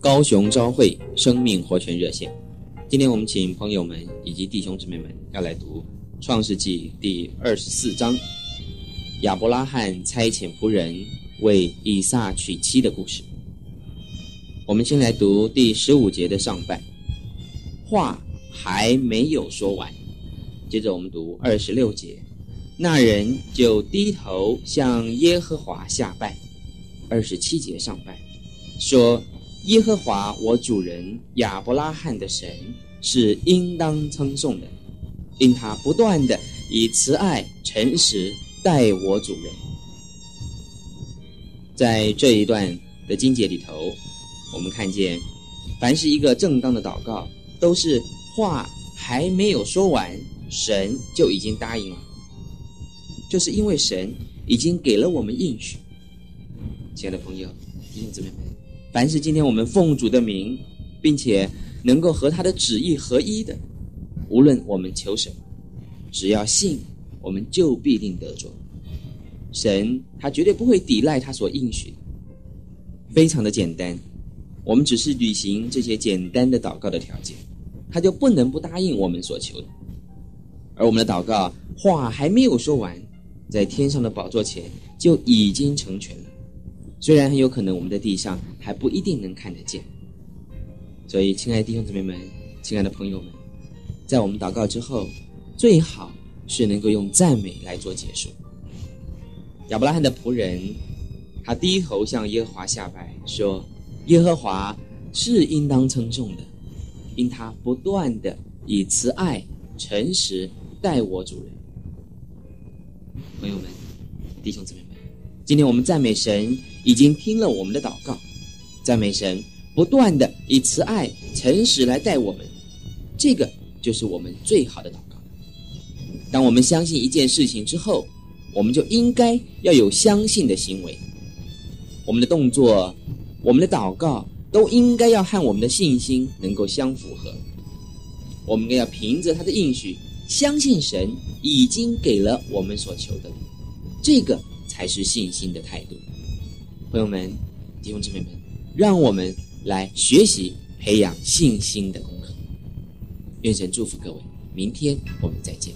高雄朝会生命活泉热线。今天我们请朋友们以及弟兄姊妹们要来读创世纪第二十四章，亚伯拉罕差遣仆人为以撒娶妻的故事。我们先来读第十五节的上半，话还没有说完，接着我们读二十六节，那人就低头向耶和华下拜。二十七节上半说。耶和华我主人亚伯拉罕的神是应当称颂的，因他不断的以慈爱诚实待我主人。在这一段的经节里头，我们看见，凡是一个正当的祷告，都是话还没有说完，神就已经答应了，就是因为神已经给了我们应许。亲爱的朋友，弟兄姊妹们。凡是今天我们奉主的名，并且能够和他的旨意合一的，无论我们求什么，只要信，我们就必定得着。神他绝对不会抵赖他所应许的，非常的简单。我们只是履行这些简单的祷告的条件，他就不能不答应我们所求的。而我们的祷告话还没有说完，在天上的宝座前就已经成全了。虽然很有可能我们在地上还不一定能看得见，所以亲爱的弟兄姊妹们、亲爱的朋友们，在我们祷告之后，最好是能够用赞美来做结束。亚伯拉罕的仆人，他低头向耶和华下拜，说：“耶和华是应当称颂的，因他不断的以慈爱、诚实待我主人。”朋友们、弟兄姊妹们。今天我们赞美神，已经听了我们的祷告，赞美神不断的以慈爱、诚实来待我们，这个就是我们最好的祷告。当我们相信一件事情之后，我们就应该要有相信的行为。我们的动作、我们的祷告都应该要和我们的信心能够相符合。我们要凭着他的应许，相信神已经给了我们所求的，这个。还是信心的态度，朋友们、弟兄姊妹们，让我们来学习培养信心的功课。愿神祝福各位，明天我们再见。